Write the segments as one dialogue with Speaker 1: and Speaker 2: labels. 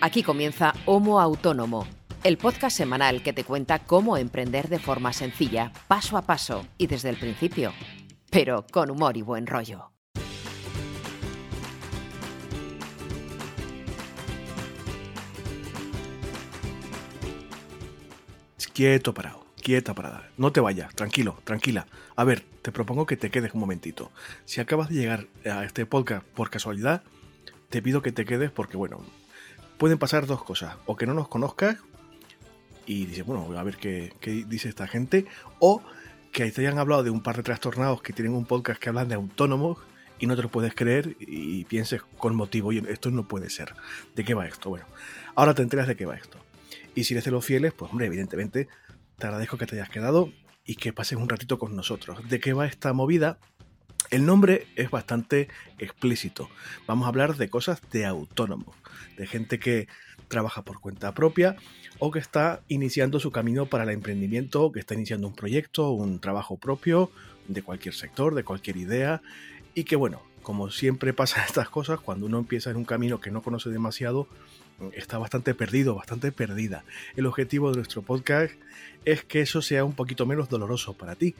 Speaker 1: Aquí comienza Homo Autónomo, el podcast semanal que te cuenta cómo emprender de forma sencilla, paso a paso y desde el principio, pero con humor y buen rollo.
Speaker 2: Quieto parado, quieta parada. No te vayas, tranquilo, tranquila. A ver, te propongo que te quedes un momentito. Si acabas de llegar a este podcast por casualidad, te pido que te quedes porque, bueno, pueden pasar dos cosas. O que no nos conozcas y dices, bueno, a ver qué, dice esta gente. O que te hayan hablado de un par de trastornados que tienen un podcast que hablan de autónomos y no te lo puedes creer y pienses con motivo, oye, esto no puede ser. ¿De qué va esto? Bueno, ahora te enteras de qué va esto. Y si eres de los fieles, pues hombre, evidentemente te agradezco que te hayas quedado y que pases un ratito con nosotros. ¿De qué va esta movida? El nombre es bastante explícito. Vamos a hablar de cosas de autónomos, de gente que trabaja por cuenta propia o que está iniciando su camino para el emprendimiento, que está iniciando un proyecto, un trabajo propio de cualquier sector, de cualquier idea y que bueno, como siempre pasa estas cosas, cuando uno empieza en un camino que no conoce demasiado, está bastante perdido, bastante perdida. El objetivo de nuestro podcast es que eso sea un poquito menos doloroso para ti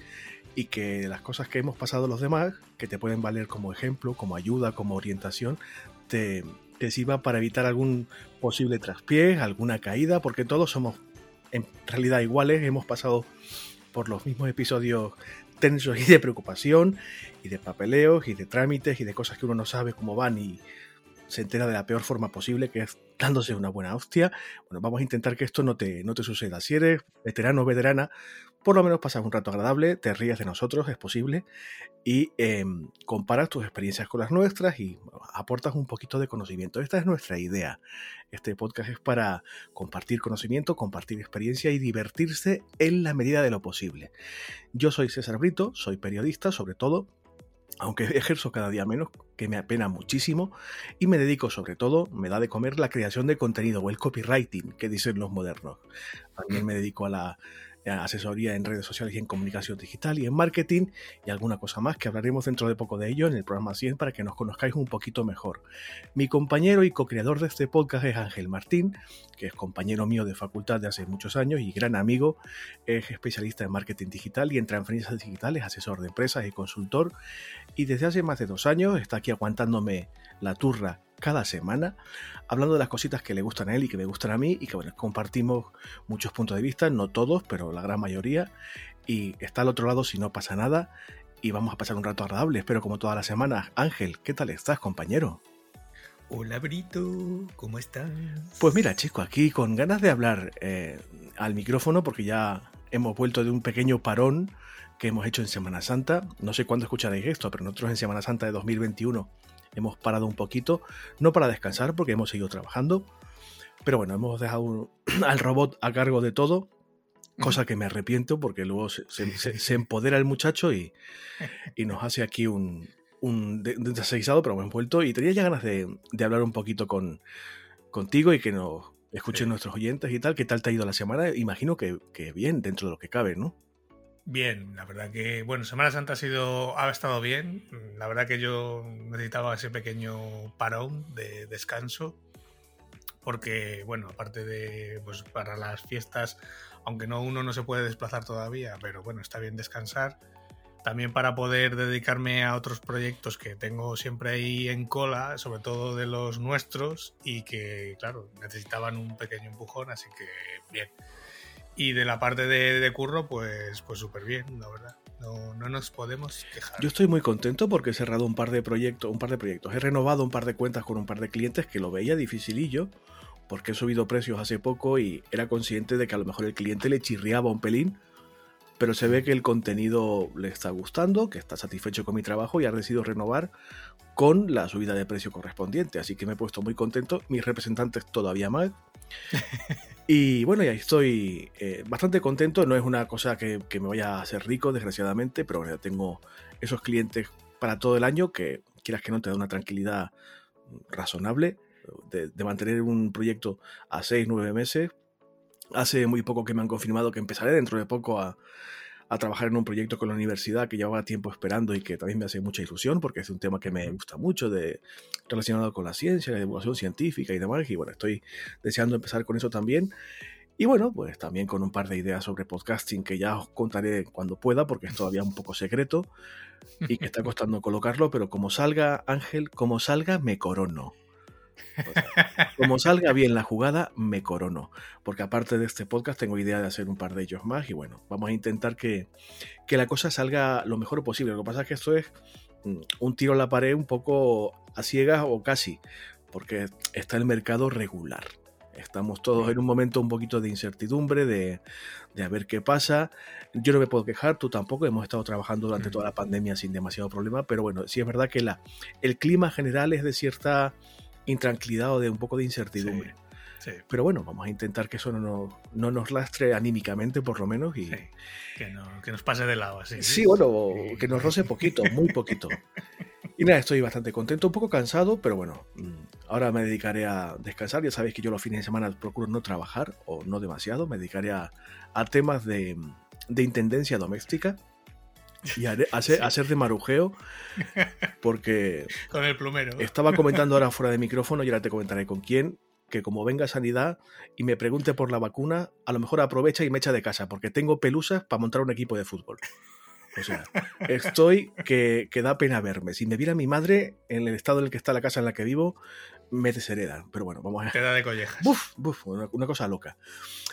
Speaker 2: y que las cosas que hemos pasado los demás, que te pueden valer como ejemplo, como ayuda, como orientación, te, te sirva para evitar algún posible traspié, alguna caída, porque todos somos en realidad iguales, hemos pasado por los mismos episodios tensos y de preocupación y de papeleos y de trámites y de cosas que uno no sabe cómo van y se entera de la peor forma posible, que es dándose una buena hostia. Bueno, vamos a intentar que esto no te, no te suceda. Si eres veterano o veterana, por lo menos pasas un rato agradable, te ríes de nosotros, es posible, y em, comparas tus experiencias con las nuestras y aportas un poquito de conocimiento. Esta es nuestra idea. Este podcast es para compartir conocimiento, compartir experiencia y divertirse en la medida de lo posible. Yo soy César Brito, soy periodista sobre todo, aunque ejerzo cada día menos, que me apena muchísimo, y me dedico sobre todo, me da de comer la creación de contenido o el copywriting, que dicen los modernos. También me dedico a la asesoría en redes sociales y en comunicación digital y en marketing y alguna cosa más que hablaremos dentro de poco de ello en el programa 100 para que nos conozcáis un poquito mejor. Mi compañero y co-creador de este podcast es Ángel Martín, que es compañero mío de facultad de hace muchos años y gran amigo, es especialista en marketing digital y en transferencias digitales, asesor de empresas y consultor y desde hace más de dos años está aquí aguantándome la turra cada semana, hablando de las cositas que le gustan a él y que me gustan a mí, y que bueno, compartimos muchos puntos de vista, no todos, pero la gran mayoría, y está al otro lado si no pasa nada, y vamos a pasar un rato agradable, espero como todas las semanas. Ángel, ¿qué tal estás, compañero?
Speaker 3: Hola Brito, ¿cómo estás?
Speaker 2: Pues mira, chico, aquí con ganas de hablar eh, al micrófono, porque ya hemos vuelto de un pequeño parón que hemos hecho en Semana Santa. No sé cuándo escucharéis esto, pero nosotros en Semana Santa de 2021 hemos parado un poquito, no para descansar porque hemos seguido trabajando, pero bueno, hemos dejado al robot a cargo de todo, cosa que me arrepiento porque luego se, empodera el muchacho y, nos hace aquí un, un desaseizado, pero hemos vuelto y tenía ya ganas de, hablar un poquito con, contigo y que nos escuchen nuestros oyentes y tal. ¿Qué tal te ha ido la semana? Imagino que, que bien, dentro de lo que cabe, ¿no?
Speaker 3: Bien, la verdad que, bueno, Semana Santa ha sido, ha estado bien. La verdad que yo necesitaba ese pequeño parón de descanso. Porque, bueno, aparte de, pues para las fiestas, aunque no uno no se puede desplazar todavía, pero bueno, está bien descansar. También para poder dedicarme a otros proyectos que tengo siempre ahí en cola, sobre todo de los nuestros, y que, claro, necesitaban un pequeño empujón, así que bien. Y de la parte de, curro, pues pues súper bien, la verdad. No, no, nos podemos quejar.
Speaker 2: Yo estoy muy contento porque he cerrado un par de proyectos, un par de proyectos. He renovado un par de cuentas con un par de clientes que lo veía dificilillo porque he subido precios hace poco y era consciente de que a lo mejor el cliente le chirriaba un pelín, pero se ve que el contenido le está gustando, que está satisfecho con mi trabajo y ha decidido renovar con la subida de precio correspondiente. Así que me he puesto muy contento. Mis representantes todavía más. Y bueno, ya estoy eh, bastante contento. No es una cosa que, me vaya a hacer rico, desgraciadamente, pero bueno, tengo esos clientes para todo el año que quieras que no te da una tranquilidad razonable de, mantener un proyecto a 6, 9 meses. Hace muy poco que me han confirmado que empezaré dentro de poco a, a trabajar en un proyecto con la universidad que llevaba tiempo esperando y que también me hace mucha ilusión porque es un tema que me gusta mucho de, relacionado con la ciencia, la divulgación científica y demás. Y bueno, estoy deseando empezar con eso también. Y bueno, pues también con un par de ideas sobre podcasting que ya os contaré cuando pueda porque es todavía un poco secreto y que está costando colocarlo, pero como salga Ángel, como salga me corono. Como salga bien la jugada, me corono. Porque aparte de este podcast, tengo idea de hacer un par de ellos más. Y bueno, vamos a intentar que, la cosa salga lo mejor posible. Lo que pasa es que esto es mm, un tiro a la pared un poco a ciegas o casi. Porque está el mercado regular. Estamos todos en un momento un poquito de incertidumbre, de, de, a ver qué pasa. Yo no me puedo quejar, tú tampoco. Hemos estado trabajando durante toda la pandemia sin demasiado problema, pero bueno, sí es verdad que la, el clima general es de cierta intranquilidad o de un poco de incertidumbre. Pero bueno, vamos a intentar que eso no, no, nos lastre anímicamente, por lo menos. Y...
Speaker 3: Que, que, nos pase de lado así.
Speaker 2: Sí, bueno, que nos roce poquito, muy poquito. Y nada, estoy bastante contento, un poco cansado, pero bueno, mm, ahora me dedicaré a descansar. Ya sabéis que yo los fines de semana procuro no trabajar, o no demasiado. Me dedicaré a, a temas de, de intendencia doméstica y a, hacer, de marujeo porque
Speaker 3: con el plumero.
Speaker 2: estaba comentando ahora fuera de micrófono y ahora te comentaré con quién que como venga sanidad y me pregunte por la vacuna a lo mejor aprovecha y me echa de casa porque tengo pelusas para montar un equipo de fútbol. O sea estoy que, que da pena verme. Si me viera mi madre en el estado en el que está la casa en la que vivo me deshereda. Pero bueno vamos a
Speaker 3: Te da de collejas.
Speaker 2: Buf, buf, una cosa loca.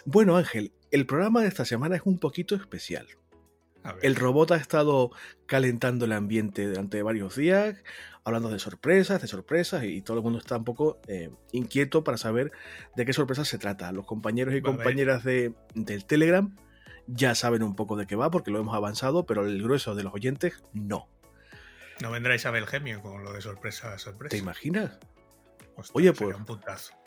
Speaker 2: Bueno Ángel el programa de esta semana es un poquito especial el robot ha estado calentando el ambiente durante varios días, hablando de sorpresas, de sorpresas, y todo el mundo está un poco eh, inquieto para saber de qué sorpresas se trata. Los compañeros y compañeras de, del Telegram ya saben un poco de qué va porque lo hemos avanzado, pero el grueso de los oyentes no.
Speaker 3: No vendrá Isabel Gemio con lo de sorpresa sorpresa.
Speaker 2: ¿Te imaginas? Oye, pues,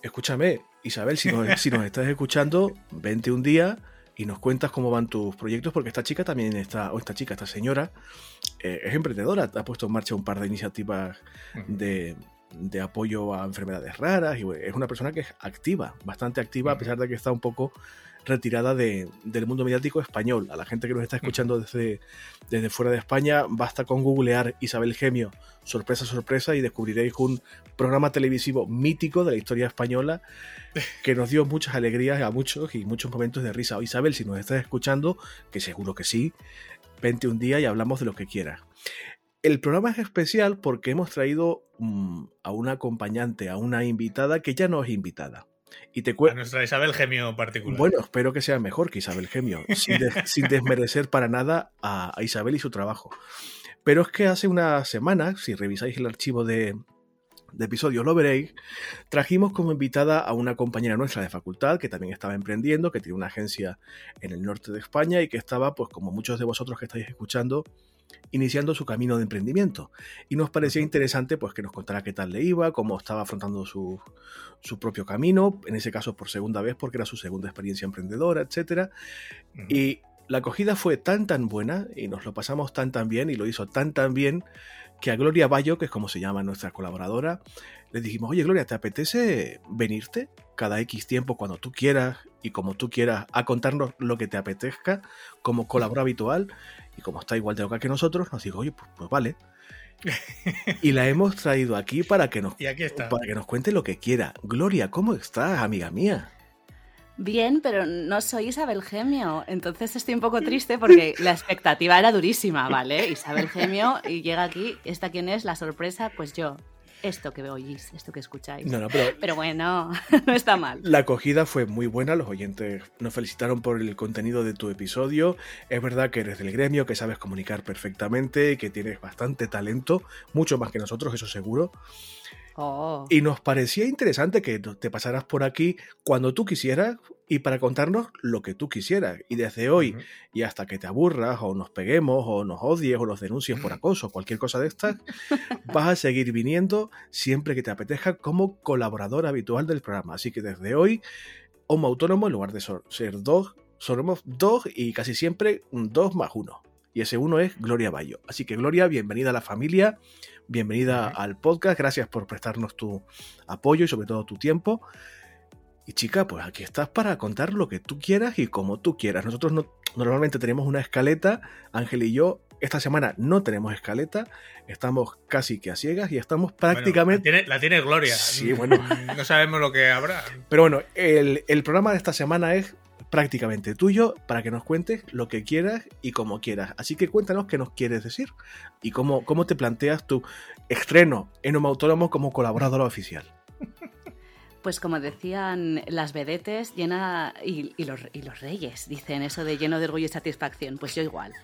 Speaker 2: escúchame, Isabel, si nos, si nos estás escuchando, vente un día y nos cuentas cómo van tus proyectos, porque esta chica también está, o esta chica, esta señora, eh, es emprendedora, ha puesto en marcha un par de iniciativas de, de, apoyo a enfermedades raras, y es una persona que es activa, bastante activa, a pesar de que está un poco retirada de, del mundo mediático español. A la gente que nos está escuchando desde, desde fuera de España, basta con googlear Isabel Gemio, sorpresa, sorpresa, y descubriréis un programa televisivo mítico de la historia española que nos dio muchas alegrías a muchos y muchos momentos de risa. Isabel, si nos estás escuchando, que seguro que sí, vente un día y hablamos de lo que quieras. El programa es especial porque hemos traído mm, a una acompañante, a una invitada que ya no es invitada. Y te
Speaker 3: a nuestra Isabel Gemio particular.
Speaker 2: Bueno, espero que sea mejor que Isabel Gemio, sin, desmerecer para nada a, Isabel y su trabajo. Pero es que hace una semana, si revisáis el archivo de, de episodios lo veréis, trajimos como invitada a una compañera nuestra de facultad que también estaba emprendiendo, que tiene una agencia en el norte de España y que estaba, pues como muchos de vosotros que estáis escuchando, iniciando su camino de emprendimiento. Y nos parecía interesante pues, que nos contara qué tal le iba, cómo estaba afrontando su, su propio camino, en ese caso por segunda vez porque era su segunda experiencia emprendedora, etc. Y la acogida fue tan tan buena y nos lo pasamos tan tan bien y lo hizo tan tan bien que a Gloria Bayo, que es como se llama nuestra colaboradora, le dijimos, oye Gloria, ¿te apetece venirte cada X tiempo cuando tú quieras y como tú quieras a contarnos lo que te apetezca como colaborador habitual? Y como está igual de loca que nosotros, nos dijo, oye, pues, pues vale. y la hemos traído aquí para que nos, para que nos cuente lo que quiera. Gloria, ¿cómo estás, amiga mía?
Speaker 4: Bien, pero no soy Isabel Gemio, entonces estoy un poco triste porque la expectativa era durísima, ¿vale? Isabel Gemio y llega aquí, ¿esta quién es? La sorpresa, pues yo esto que oís, esto que escucháis. pero, bueno, no está mal.
Speaker 2: La acogida fue muy buena, los oyentes nos felicitaron por el contenido de tu episodio. Es verdad que eres del gremio, que sabes comunicar perfectamente, que tienes bastante talento, mucho más que nosotros, eso seguro. Oh. Y nos parecía interesante que te pasaras por aquí cuando tú quisieras y para contarnos lo que tú quisieras. Y desde hoy y hasta que te aburras o nos peguemos o nos odies o nos denuncies por acoso, cualquier cosa de estas, vas a seguir viniendo siempre que te apetezca como colaborador habitual del programa. Así que desde hoy, Homo Autónomo, en lugar de ser dos, somos dos y casi siempre un dos más uno. Y ese uno es Gloria Bayo. Así que Gloria, bienvenida a la familia bienvenida al podcast, gracias por prestarnos tu apoyo y sobre todo tu tiempo. Y chica, pues aquí estás para contar lo que tú quieras y como tú quieras. Nosotros no, normalmente tenemos una escaleta, Ángel y yo. Esta semana no tenemos escaleta, estamos casi que a ciegas y estamos prácticamente...
Speaker 3: Bueno, la, tiene, Gloria.
Speaker 2: Sí, bueno.
Speaker 3: no sabemos lo que habrá.
Speaker 2: Pero bueno, el, el programa de esta semana es prácticamente tuyo para que nos cuentes lo que quieras y como quieras. Así que cuéntanos qué nos quieres decir y cómo, cómo te planteas tu estreno en Homo Autónomo como colaborador oficial.
Speaker 4: Pues como decían las vedetes, llena y, los, y, los, reyes, dicen eso de lleno de orgullo y satisfacción. Pues yo igual,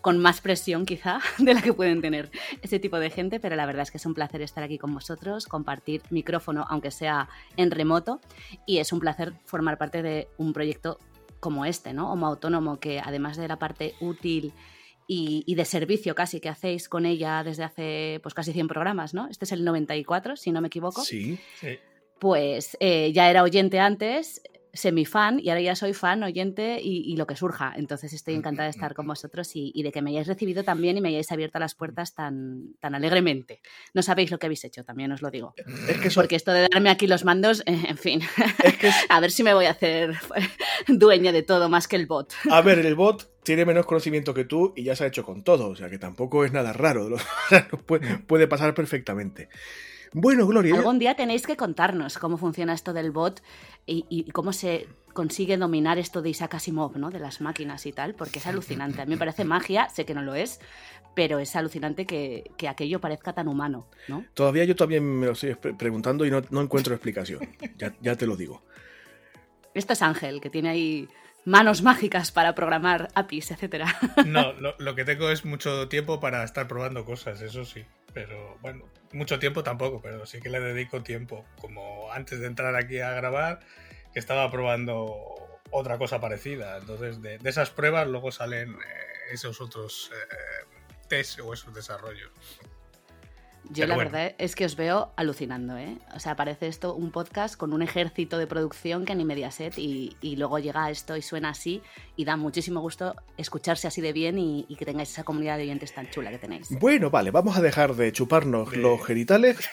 Speaker 4: con más presión quizá de la que pueden tener ese tipo de gente, pero la verdad es que es un placer estar aquí con vosotros, compartir micrófono, aunque sea en remoto, y es un placer formar parte de un proyecto como este, ¿no? Homo Autónomo, que además de la parte útil y, y, de servicio casi que hacéis con ella desde hace pues casi 100 programas, ¿no? Este es el 94, si no me equivoco.
Speaker 2: Sí, sí
Speaker 4: pues eh, ya era oyente antes, semifan, y ahora ya soy fan, oyente y, lo que surja. Entonces estoy encantada de estar con vosotros y, de que me hayáis recibido también y me hayáis abierto las puertas tan, tan alegremente. No sabéis lo que habéis hecho, también os lo digo. Porque esto de darme aquí los mandos, eh, en fin, a ver si me voy a hacer dueña de todo más que el bot.
Speaker 2: A ver, el bot tiene menos conocimiento que tú y ya se ha hecho con todo, o sea que tampoco es nada raro, puede, puede pasar perfectamente. Bueno, Gloria.
Speaker 4: Algún día tenéis que contarnos cómo funciona esto del bot y, cómo se consigue dominar esto de Isaac Asimov, ¿no? De las máquinas y tal, porque es alucinante. A mí me parece magia, sé que no lo es, pero es alucinante que, aquello parezca tan humano, ¿no?
Speaker 2: Todavía yo también me lo estoy preguntando y no, encuentro explicación. ya, te lo digo.
Speaker 4: Esto es Ángel, que tiene ahí manos mágicas para programar APIs, etcétera.
Speaker 3: No, lo, que tengo es mucho tiempo para estar probando cosas, eso sí. Pero bueno, mucho tiempo tampoco, pero sí que le dedico tiempo. Como antes de entrar aquí a grabar, que estaba probando otra cosa parecida. Entonces, de, esas pruebas luego salen eh, esos otros eh, test o esos desarrollos.
Speaker 4: Yo la verdad es que os veo alucinando, ¿eh? O sea, parece esto un podcast con un ejército de producción que ni Mediaset y, y luego llega esto y suena así y da muchísimo gusto escucharse así de bien y, que tengáis esa comunidad de oyentes tan chula que tenéis.
Speaker 2: Bueno, vale, vamos a dejar de chuparnos los genitales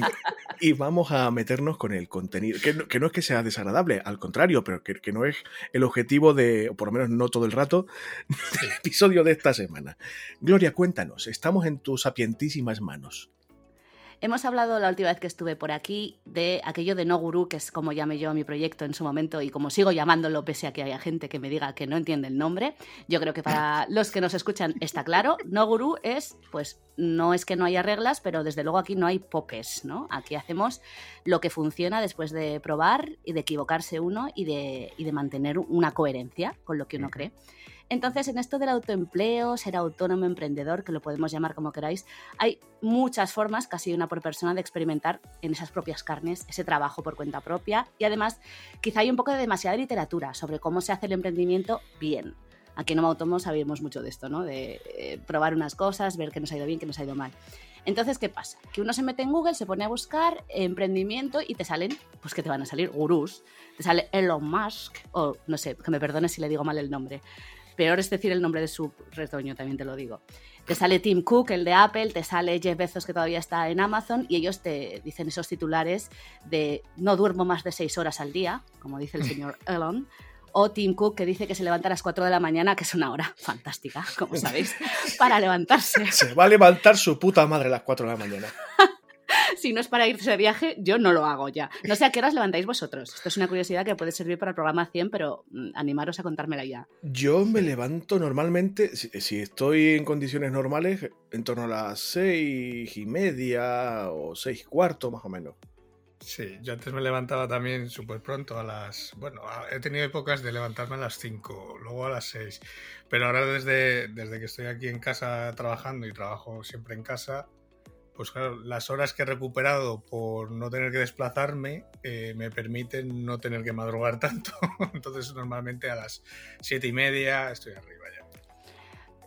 Speaker 2: y vamos a meternos con el contenido, que no, que no es que sea desagradable, al contrario, pero que, que, no es el objetivo de, o por lo menos no todo el rato, del episodio de esta semana. Gloria, cuéntanos, estamos en tus sapientísimas manos.
Speaker 4: Hemos hablado la última vez que estuve por aquí de aquello de no gurú, que es como llamé yo a mi proyecto en su momento y como sigo llamándolo pese a que haya gente que me diga que no entiende el nombre. Yo creo que para los que nos escuchan está claro. No gurú es, pues, no es que no haya reglas, pero desde luego aquí no hay popes, ¿no? Aquí hacemos lo que funciona después de probar y de equivocarse uno y de, y de mantener una coherencia con lo que uno cree. Entonces, en esto del autoempleo, ser autónomo emprendedor, que lo podemos llamar como queráis, hay muchas formas, casi una por persona, de experimentar en esas propias carnes ese trabajo por cuenta propia. Y además, quizá hay un poco de demasiada literatura sobre cómo se hace el emprendimiento bien. Aquí en Homo Autónomo sabemos mucho de esto, ¿no? De eh, probar unas cosas, ver qué nos ha ido bien, qué nos ha ido mal. Entonces, ¿qué pasa? Que uno se mete en Google, se pone a buscar emprendimiento y te salen, pues que te van a salir gurús. Te sale Elon Musk, o no sé, que me perdones si le digo mal el nombre. Peor es decir el nombre de su retoño, también te lo digo. Te sale Tim Cook, el de Apple, te sale Jeff Bezos, que todavía está en Amazon, y ellos te dicen esos titulares de no duermo más de seis horas al día, como dice el señor Elon, o Tim Cook, que dice que se levanta a las 4 de la mañana, que es una hora fantástica, como sabéis, para levantarse.
Speaker 2: Se va a levantar su puta madre a las 4 de la mañana.
Speaker 4: si no es para irse de viaje, yo no lo hago ya. No sé a qué horas levantáis vosotros. Esto es una curiosidad que puede servir para el programa 100, pero mm, animaros a contármela ya.
Speaker 2: Yo me levanto normalmente, si, estoy en condiciones normales, en torno a las seis y media o seis cuarto más o menos.
Speaker 3: Sí, yo antes me levantaba también súper pronto a las... Bueno, he tenido épocas de levantarme a las 5, luego a las 6, pero ahora desde, desde que estoy aquí en casa trabajando y trabajo siempre en casa, pues claro, las horas que he recuperado por no tener que desplazarme eh, me permiten no tener que madrugar tanto. Entonces normalmente a las siete y media estoy arriba.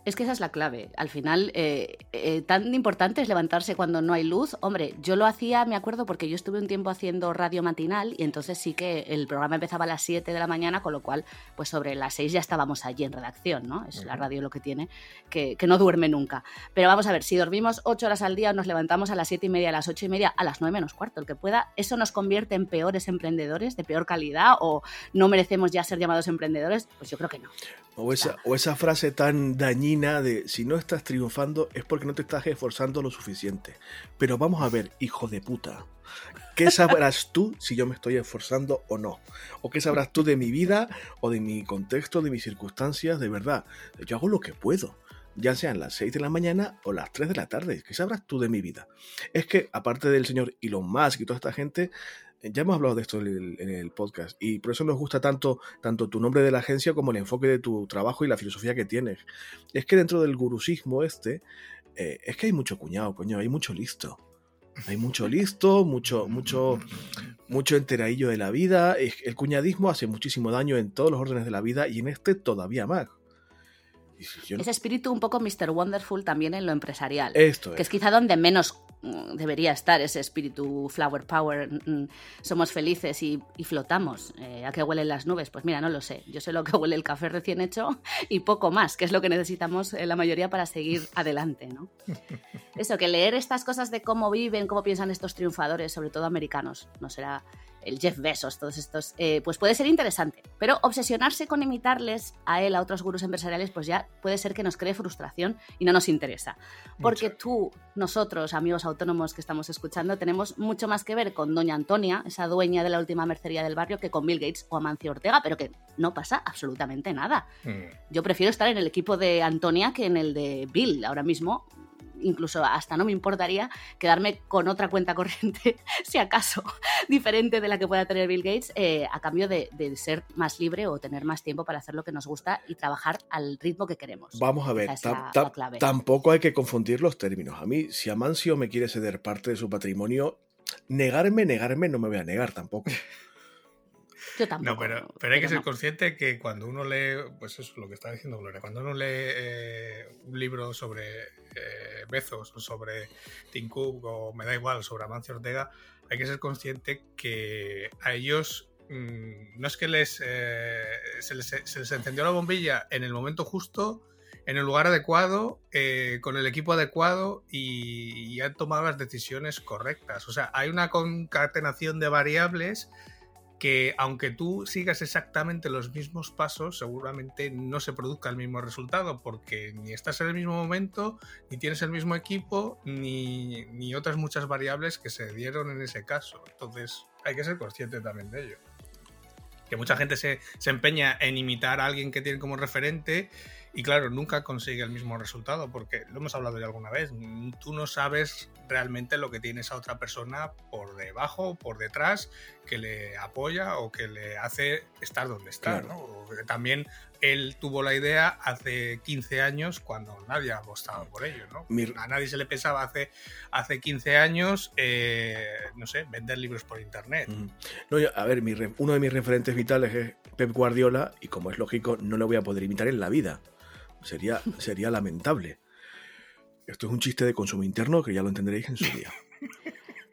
Speaker 4: Es que esa es la clave. Al final, eh, eh, tan importante es levantarse cuando no hay luz. Hombre, yo lo hacía, me acuerdo, porque yo estuve un tiempo haciendo radio matinal y entonces sí que el programa empezaba a las 7 de la mañana, con lo cual, pues sobre las 6 ya estábamos allí en redacción, ¿no? Es la radio lo que tiene, que, que, no duerme nunca. Pero vamos a ver, si dormimos 8 horas al día o nos levantamos a las 7 y media, a las 8 y media, a las 9 menos cuarto, el que pueda, ¿eso nos convierte en peores emprendedores, de peor calidad o no merecemos ya ser llamados emprendedores? Pues yo creo que no.
Speaker 2: O esa, o esa frase tan dañina de si no estás triunfando es porque no te estás esforzando lo suficiente. Pero vamos a ver, hijo de puta. ¿Qué sabrás tú si yo me estoy esforzando o no? ¿O qué sabrás tú de mi vida o de mi contexto, de mis circunstancias? De verdad, yo hago lo que puedo. Ya sean las 6 de la mañana o las 3 de la tarde. ¿Qué sabrás tú de mi vida? Es que, aparte del señor Elon Musk y toda esta gente, ya hemos hablado de esto en el, podcast y por eso nos gusta tanto, tanto tu nombre de la agencia como el enfoque de tu trabajo y la filosofía que tienes. Es que dentro del gurusismo este, eh, es que hay mucho cuñado, coño, hay mucho listo. Hay mucho listo, mucho, mucho, mucho enteradillo de la vida. El cuñadismo hace muchísimo daño en todos los órdenes de la vida y en este todavía más.
Speaker 4: Ese espíritu un poco Mr. Wonderful también en lo empresarial.
Speaker 2: Esto
Speaker 4: Que es quizá donde menos mm, debería estar ese espíritu flower power. Mm, mm, somos felices y, flotamos. Eh, ¿A qué huelen las nubes? Pues mira, no lo sé. Yo sé lo que huele el café recién hecho y poco más, que es lo que necesitamos eh, la mayoría para seguir adelante. ¿no? Eso, que leer estas cosas de cómo viven, cómo piensan estos triunfadores, sobre todo americanos, no será el Jeff Bezos, todos estos, eh, pues puede ser interesante. Pero obsesionarse con imitarles a él, a otros gurús empresariales, pues ya puede ser que nos cree frustración y no nos interesa. Porque tú, nosotros, amigos autónomos que estamos escuchando, tenemos mucho más que ver con Doña Antonia, esa dueña de la última mercería del barrio, que con Bill Gates o Amancio Ortega, pero que no pasa absolutamente nada. Mm. Yo prefiero estar en el equipo de Antonia que en el de Bill ahora mismo, incluso hasta no me importaría quedarme con otra cuenta corriente, si acaso diferente de la que pueda tener Bill Gates, eh, a cambio de, ser más libre o tener más tiempo para hacer lo que nos gusta y trabajar al ritmo que queremos.
Speaker 2: Vamos a ver, tampoco hay que confundir los términos. A mí, si Amancio me quiere ceder parte de su patrimonio, negarme, negarme, no me voy a negar tampoco.
Speaker 3: No, pero, pero hay que ser consciente que cuando uno lee, pues eso es lo que está diciendo Gloria, cuando uno lee eh, un libro sobre eh, Bezos o sobre Tim Cook o me da igual, sobre Amancio Ortega, hay que ser consciente que a ellos mm, no es que les, eh, se les, encendió la bombilla en el momento justo, en el lugar adecuado, eh, con el equipo adecuado y, y han tomado las decisiones correctas. O sea, hay una concatenación de variables que aunque tú sigas exactamente los mismos pasos, seguramente no se produzca el mismo resultado, porque ni estás en el mismo momento, ni tienes el mismo equipo, ni, ni otras muchas variables que se dieron en ese caso. Entonces hay que ser consciente también de ello. Que mucha gente se, se empeña en imitar a alguien que tiene como referente y claro, nunca consigue el mismo resultado porque lo hemos hablado ya alguna vez. Tú no sabes realmente lo que tiene esa otra persona por debajo, por detrás, que le apoya o que le hace estar donde está. También él tuvo la idea hace 15 años cuando nadie ha apostado por ello. ¿no? A nadie se le pensaba hace, hace 15 años, eh, no sé, vender libros por internet.
Speaker 2: No, a ver, uno de mis referentes vitales es Pep Guardiola y como es lógico, no lo voy a poder imitar en la vida. Sería, sería lamentable. Esto es un chiste de consumo interno que ya lo entenderéis en su día.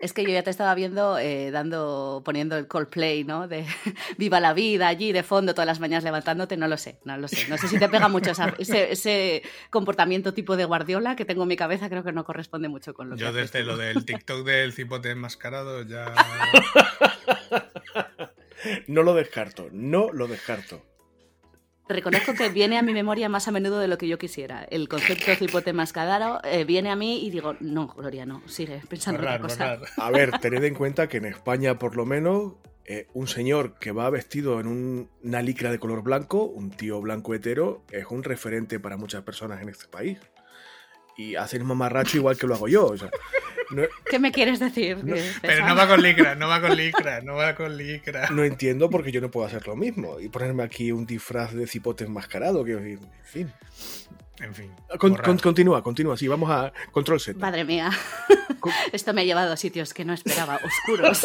Speaker 4: Es que yo ya te estaba viendo eh, dando, poniendo el Coldplay, ¿no? De Viva la vida allí de fondo todas las mañanas levantándote, no lo sé, no lo sé. No sé si te pega mucho ese, comportamiento tipo de Guardiola que tengo en mi cabeza, creo que no corresponde mucho con lo
Speaker 3: yo
Speaker 4: que
Speaker 3: Yo desde lo del TikTok del cipote enmascarado ya...
Speaker 2: no lo descarto, no lo descarto.
Speaker 4: Reconozco que viene a mi memoria más a menudo de lo que yo quisiera. El concepto de cipote mascarado eh, viene a mí y digo, no, Gloria, no, sigue pensando en otra cosa.
Speaker 2: A ver, tened en cuenta que en España, por lo menos, eh, un señor que va vestido en una licra de color blanco, un tío blanco hetero, es un referente para muchas personas en este país. Y hace el mamarracho igual que lo hago yo. O sea,
Speaker 4: ¿Qué me quieres decir?
Speaker 3: pero no va con licra, no va con licra, no va con licra.
Speaker 2: No entiendo por qué yo no puedo hacer lo mismo y ponerme aquí un disfraz de cipote enmascarado, que en fin.
Speaker 3: En fin.
Speaker 2: continúa, continúa, sí, vamos a control Z.
Speaker 4: Madre mía. Esto me ha llevado a sitios que no esperaba, oscuros.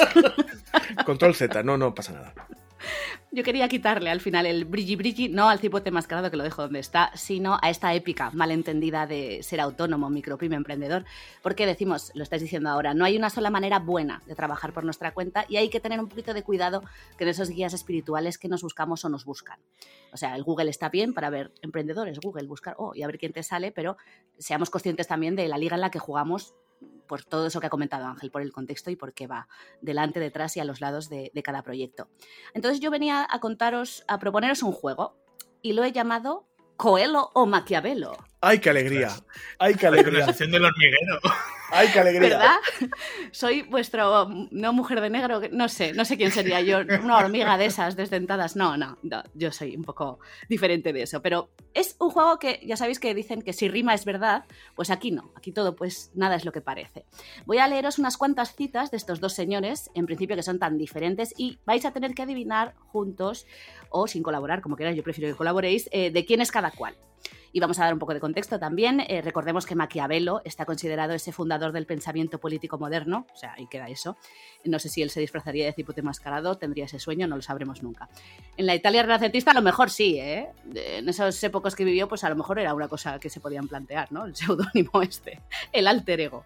Speaker 2: control Z, no, no pasa nada.
Speaker 4: Yo quería quitarle al final el brilli brilli, no al cipote mascarado que lo dejo donde está, sino a esta épica malentendida de ser autónomo, micropyme, emprendedor. Porque decimos, lo estáis diciendo ahora, no hay una sola manera buena de trabajar por nuestra cuenta y hay que tener un poquito de cuidado con esos guías espirituales que nos buscamos o nos buscan. O sea, el Google está bien para ver emprendedores, Google, buscar, oh, y a ver quién te sale, pero seamos conscientes también de la liga en la que jugamos por todo eso que ha comentado Ángel, por el contexto y por qué va delante, detrás y a los lados de, cada proyecto. Entonces yo venía a contaros, a proponeros un juego y lo he llamado Coelho o Maquiavelo.
Speaker 2: ¡Ay, qué alegría! ¡Ay, qué alegría!
Speaker 3: La del hormiguero.
Speaker 2: ¡Ay, qué alegría!
Speaker 4: ¿Verdad? Soy vuestro, no mujer de negro, no sé, no sé quién sería yo, una hormiga de esas desdentadas. No, no, no, yo soy un poco diferente de eso. Pero es un juego que ya sabéis que dicen que si rima es verdad, pues aquí no, aquí todo, pues nada es lo que parece. Voy a leeros unas cuantas citas de estos dos señores, en principio que son tan diferentes, y vais a tener que adivinar juntos o sin colaborar, como queráis, yo prefiero que colaboréis, eh, de quién es cada cual. Y vamos a dar un poco de contexto también. Eh, recordemos que Maquiavelo está considerado ese fundador del pensamiento político moderno, o sea, ahí queda eso. No sé si él se disfrazaría de cipote mascarado, tendría ese sueño, no lo sabremos nunca. En la Italia renacentista a lo mejor sí, ¿eh? En esos épocas que vivió, pues a lo mejor era una cosa que se podían plantear, ¿no? El seudónimo este, el alter ego.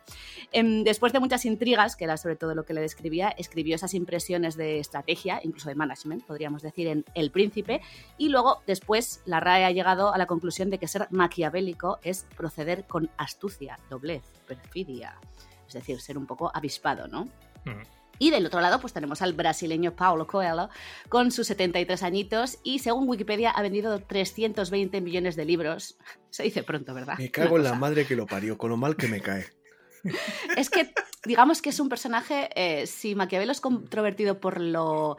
Speaker 4: Em, después de muchas intrigas, que era sobre todo lo que le describía, escribió esas impresiones de estrategia, incluso de management, podríamos decir, en El Príncipe, y luego después la RAE ha llegado a la conclusión de que ser maquiavélico es proceder con astucia, doblez, perfidia, es decir, ser un poco avispado, ¿no? Mm. Y del otro lado, pues tenemos al brasileño Paulo Coelho con sus 73 añitos y según Wikipedia ha vendido 320 millones de libros. Se dice pronto, ¿verdad?
Speaker 2: Me cago en la madre que lo parió, con lo mal que me cae.
Speaker 4: Es que, digamos que es un personaje, eh, si Maquiavelo es controvertido por lo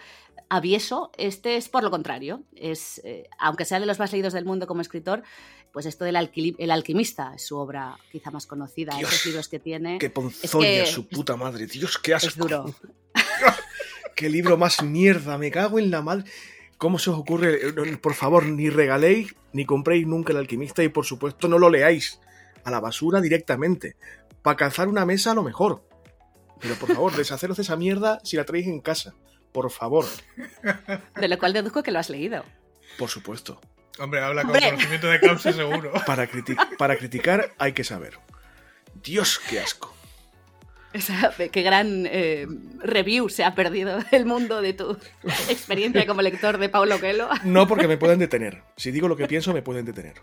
Speaker 4: avieso, este es por lo contrario. Es, eh, aunque sea de los más leídos del mundo como escritor, pues esto del el alquimista es su obra quizá más conocida, esos libros que tiene.
Speaker 2: Qué ponzoña, su puta madre. Dios, qué asco.
Speaker 4: Es duro.
Speaker 2: qué libro más mierda, me cago en la madre. ¿Cómo se os ocurre? Por favor, ni regaléis ni compréis nunca el alquimista y por supuesto no lo leáis. A la basura directamente. Para calzar una mesa a lo mejor. Pero por favor, deshaceros de esa mierda si la traéis en casa por favor.
Speaker 4: De lo cual deduzco que lo has leído.
Speaker 2: Por supuesto.
Speaker 3: Hombre, habla con conocimiento de causa seguro.
Speaker 2: Para, para criticar hay que saber. Dios, qué asco.
Speaker 4: qué gran eh, review se ha perdido del mundo de tu experiencia como lector de Paulo Coelho.
Speaker 2: No, porque me pueden detener. Si digo lo que pienso, me pueden detener.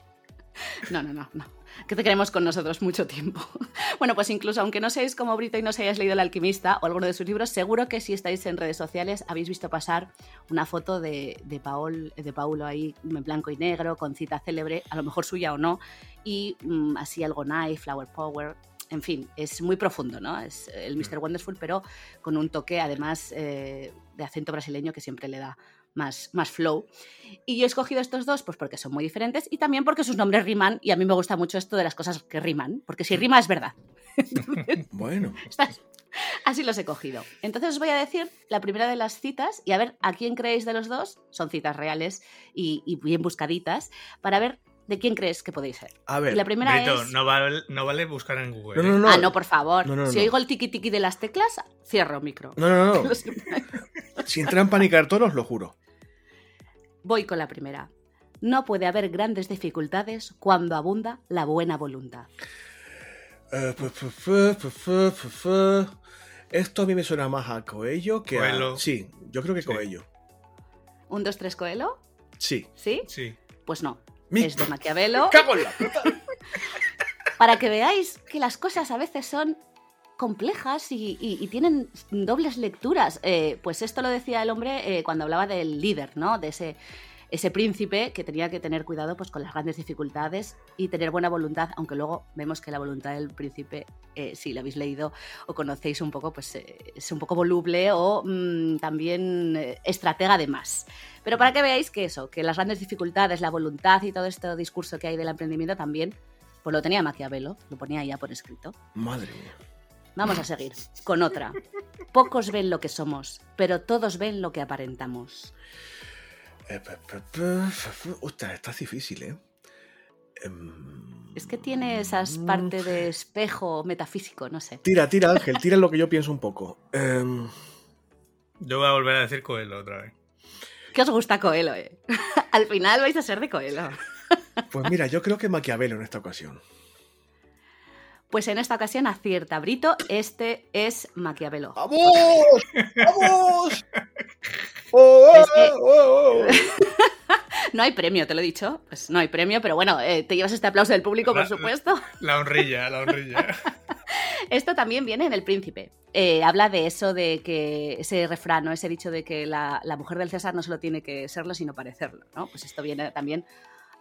Speaker 4: No, no, no, no que te queremos con nosotros mucho tiempo. Bueno, pues incluso aunque no seáis como Brito y no hayáis leído El alquimista o alguno de sus libros, seguro que si estáis en redes sociales habéis visto pasar una foto de, de, Paul, de Paulo ahí en blanco y negro, con cita célebre, a lo mejor suya o no, y mm, así algo nice, flower power, en fin, es muy profundo, ¿no? Es el Mr. Mm. Wonderful, pero con un toque además eh, de acento brasileño que siempre le da más, más flow. Y yo he escogido estos dos pues porque son muy diferentes y también porque sus nombres riman y a mí me gusta mucho esto de las cosas que riman, porque si rima es verdad.
Speaker 2: bueno.
Speaker 4: Así los he cogido. Entonces os voy a decir la primera de las citas y a ver a quién creéis de los dos. Son citas reales y, bien buscaditas para ver de quién crees que podéis ser.
Speaker 2: A ver,
Speaker 4: la primera
Speaker 3: no, vale, no, vale, buscar en Google.
Speaker 2: No, no,
Speaker 4: ah, no, por favor. si oigo el tiki tiki de las teclas, cierro micro.
Speaker 2: No, no, no. Sin trampa ni cartón, os lo juro.
Speaker 4: Voy con la primera. No puede haber grandes dificultades cuando abunda la buena voluntad.
Speaker 2: Esto a mí me suena más a Coello que a... Sí, yo creo que Coello.
Speaker 4: ¿Un, dos, tres, Coelho?
Speaker 2: Sí.
Speaker 4: ¿Sí?
Speaker 3: Sí.
Speaker 4: Pues no. Es de Maquiavelo.
Speaker 2: ¡Cago en la puta!
Speaker 4: Para que veáis que las cosas a veces son complejas y, tienen dobles lecturas. Eh, pues esto lo decía el hombre eh, cuando hablaba del líder, ¿no? De ese, ese príncipe que tenía que tener cuidado pues, con las grandes dificultades y tener buena voluntad, aunque luego vemos que la voluntad del príncipe, eh, si lo habéis leído o conocéis un poco, pues es un poco voluble o mm, también estratega de más. Pero para que veáis que eso, que las grandes dificultades, la voluntad y todo este discurso que hay del emprendimiento también, pues lo tenía Maquiavelo, lo ponía ya por escrito.
Speaker 2: Madre mía.
Speaker 4: Vamos a seguir con otra. Pocos ven lo que somos, pero todos ven lo que aparentamos.
Speaker 2: Ostras, está difícil, ¿eh?
Speaker 4: Em, es que tiene esas partes de espejo metafísico, no sé.
Speaker 2: Tira, tira, Ángel, tira lo que yo pienso un poco. Em,
Speaker 3: yo voy a volver a decir Coelho otra vez.
Speaker 4: ¿Qué os gusta Coelho, eh? Al final vais a ser de Coelho.
Speaker 2: Pues mira, yo creo que Maquiavelo en esta ocasión.
Speaker 4: Pues en esta ocasión acierta Brito, este es Maquiavelo.
Speaker 2: ¡Vamos! ¡Vamos! ¡Oh, oh, oh, oh, oh!
Speaker 4: No hay premio, te lo he dicho. Pues no hay premio, pero bueno, eh, te llevas este aplauso del público, por
Speaker 3: La-
Speaker 4: supuesto.
Speaker 3: La honrilla, la honrilla.
Speaker 4: Esto también viene en El Príncipe. Eh, habla de eso, de que ese refrán, ¿no? ese dicho de que la, la mujer del César no solo tiene que serlo, sino parecerlo. ¿no? Pues esto viene también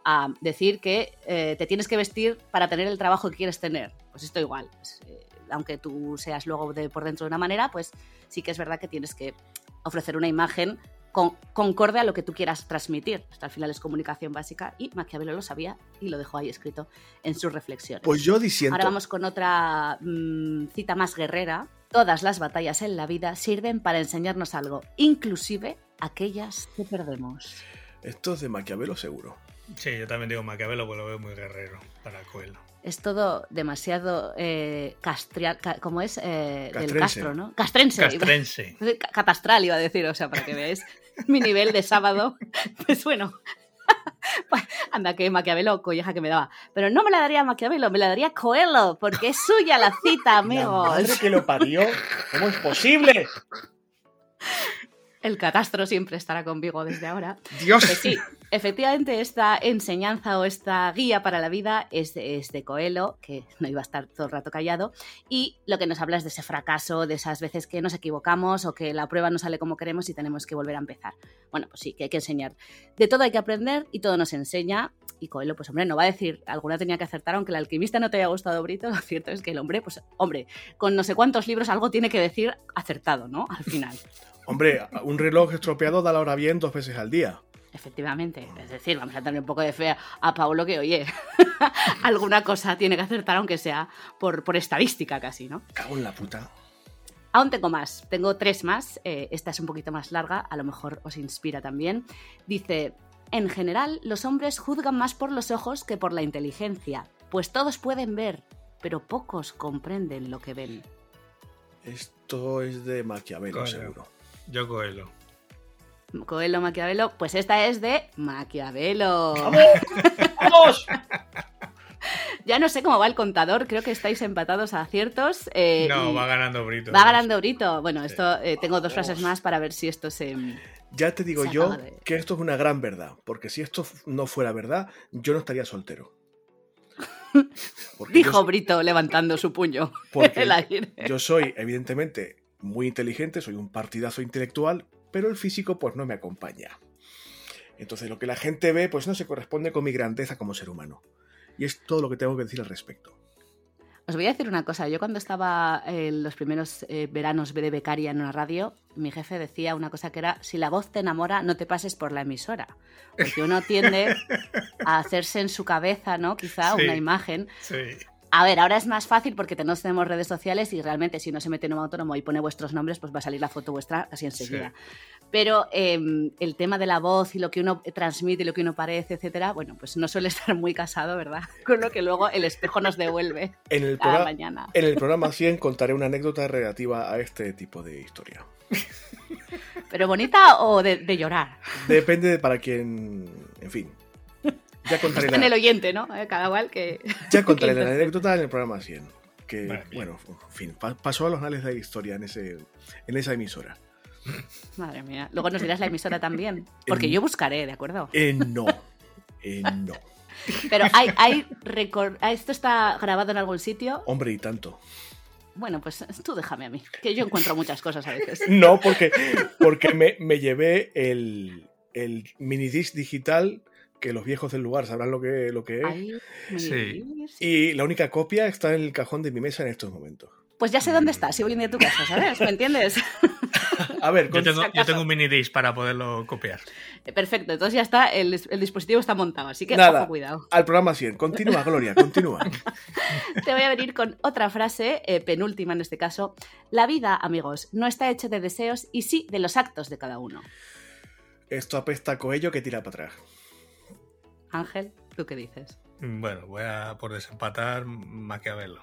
Speaker 4: a decir que eh, te tienes que vestir para tener el trabajo que quieres tener. Pues esto igual. pues, eh, aunque tú seas luego de por dentro de una manera, pues sí que es verdad que tienes que ofrecer una imagen con, concorde a lo que tú quieras transmitir. Esto al final es comunicación básica y Maquiavelo lo sabía y lo dejó ahí escrito en sus reflexiones.
Speaker 2: Pues yo diciendo.
Speaker 4: Ahora vamos con otra mm, cita más guerrera. Todas las batallas en la vida sirven para enseñarnos algo, inclusive aquellas que perdemos.
Speaker 2: Esto es de Maquiavelo seguro.
Speaker 3: Sí, yo también digo Maquiavelo, pues lo veo muy guerrero para Coelho.
Speaker 4: Es todo demasiado eh, castria- ca- ¿cómo es? Eh, del
Speaker 2: Castrense.
Speaker 4: Castro, ¿no? Castrense.
Speaker 3: Castrense.
Speaker 4: Ca- Catastral iba a decir, o sea, para que veáis mi nivel de sábado. Pues bueno, anda que Maquiavelo, colleja que me daba. Pero no me la daría Maquiavelo, me la daría Coelho, porque es suya la cita,
Speaker 2: La
Speaker 4: amigos.
Speaker 2: madre que lo parió. ¿Cómo es posible?
Speaker 4: El catastro siempre estará conmigo desde ahora.
Speaker 2: Dios.
Speaker 4: Pues sí, efectivamente esta enseñanza o esta guía para la vida es de, es de Coelho, que no iba a estar todo el rato callado, y lo que nos habla es de ese fracaso, de esas veces que nos equivocamos o que la prueba no sale como queremos y tenemos que volver a empezar. Bueno, pues sí, que hay que enseñar. De todo hay que aprender y todo nos enseña. Y Coelho, pues hombre, no va a decir, alguna tenía que acertar, aunque el alquimista no te haya gustado, Brito, lo cierto es que el hombre, pues hombre, con no sé cuántos libros algo tiene que decir acertado, ¿no? Al final.
Speaker 2: Hombre, un reloj estropeado da la hora bien dos veces al día.
Speaker 4: Efectivamente, es decir, vamos a tener un poco de fe a Paulo que, oye, alguna cosa tiene que acertar, aunque sea por, por estadística casi, ¿no?
Speaker 2: Cago en la puta.
Speaker 4: Aún tengo más, tengo tres más, eh, esta es un poquito más larga, a lo mejor os inspira también. Dice, en general, los hombres juzgan más por los ojos que por la inteligencia, pues todos pueden ver, pero pocos comprenden lo que ven.
Speaker 2: Esto es de Maquiavelo,
Speaker 3: Coño.
Speaker 2: seguro.
Speaker 3: Yo Coelho.
Speaker 4: Coelho, Maquiavelo, pues esta es de Maquiavelo.
Speaker 2: ¡Vamos!
Speaker 4: Ya no sé cómo va el contador, creo que estáis empatados a aciertos. eh,
Speaker 3: No,
Speaker 4: y-
Speaker 3: va ganando Brito.
Speaker 4: Va ganando Brito. Bueno, esto eh, tengo dos frases más para ver si esto se.
Speaker 2: Ya te digo yo
Speaker 4: de-
Speaker 2: que esto es una gran verdad, porque si esto no fuera verdad, yo no estaría soltero. Porque
Speaker 4: Dijo
Speaker 2: yo,
Speaker 4: Brito levantando su puño.
Speaker 2: porque
Speaker 4: el aire.
Speaker 2: yo soy, evidentemente, muy inteligente, soy un partidazo intelectual, pero el físico pues no me acompaña. Entonces lo que la gente ve pues no se corresponde con mi grandeza como ser humano. Y es todo lo que tengo que decir al respecto.
Speaker 4: Os voy a decir una cosa. Yo cuando estaba en los primeros eh, veranos de becaria en una radio, mi jefe decía una cosa que era, si la voz te enamora, no te pases por la emisora. Porque uno tiende a hacerse en su cabeza, ¿no? Quizá
Speaker 3: Sí.
Speaker 4: una imagen.
Speaker 3: Sí.
Speaker 4: A ver, ahora es más fácil porque tenemos, tenemos redes sociales y realmente si uno se mete en un autónomo y pone vuestros nombres, pues va a salir la foto vuestra casi enseguida. Pero eh, el tema de la voz y lo que uno transmite y lo que uno parece, etcétera, bueno, pues no suele estar muy casado, ¿verdad? Con lo que luego el espejo nos devuelve
Speaker 2: En el,
Speaker 4: cada
Speaker 2: programa,
Speaker 4: mañana.
Speaker 2: en el programa 100 contaré una anécdota relativa a este tipo de historia.
Speaker 4: ¿Pero bonita o de, de llorar?
Speaker 2: Depende de para quien... En fin. Ya contaré
Speaker 4: en el oyente, ¿no? Eh, Cada cual que...
Speaker 2: ya contaré la anécdota en el programa 100. Que,
Speaker 3: Madre
Speaker 2: bueno, en fin, pa- pasó a los anales de la historia en, ese, en esa emisora.
Speaker 4: Madre mía. Luego nos dirás la emisora también. Porque
Speaker 2: En-
Speaker 4: yo buscaré, ¿de acuerdo?
Speaker 2: Eh, no. Eh, no.
Speaker 4: Pero hay, hay recor- ¿Esto está grabado en algún sitio?
Speaker 2: Hombre, y tanto.
Speaker 4: Bueno, pues tú déjame a mí, que yo encuentro muchas cosas a veces.
Speaker 2: No, porque, porque me, me llevé el, el minidisc digital, que los viejos del lugar sabrán lo que, lo que es.
Speaker 4: Ay,
Speaker 3: Sí.
Speaker 2: Y la única copia está en el cajón de mi mesa en estos momentos.
Speaker 4: Pues ya sé dónde está, si voy a tu casa, ¿sabes? ¿Me entiendes?
Speaker 2: A ver,
Speaker 3: Yo tengo, yo tengo un mini disc para poderlo copiar.
Speaker 4: Perfecto, entonces ya está, el, el dispositivo está montado, así que
Speaker 2: Nada.
Speaker 4: ojo, cuidado.
Speaker 2: al programa 100. Continúa, Gloria, continúa.
Speaker 4: Te voy a venir con otra frase, eh, penúltima en este caso. La vida, amigos, no está hecha de deseos y sí de los actos de cada uno.
Speaker 2: Esto apesta a Coello que tira para atrás.
Speaker 4: Ángel, ¿tú qué dices?
Speaker 3: Bueno, voy a por desempatar Maquiavelo.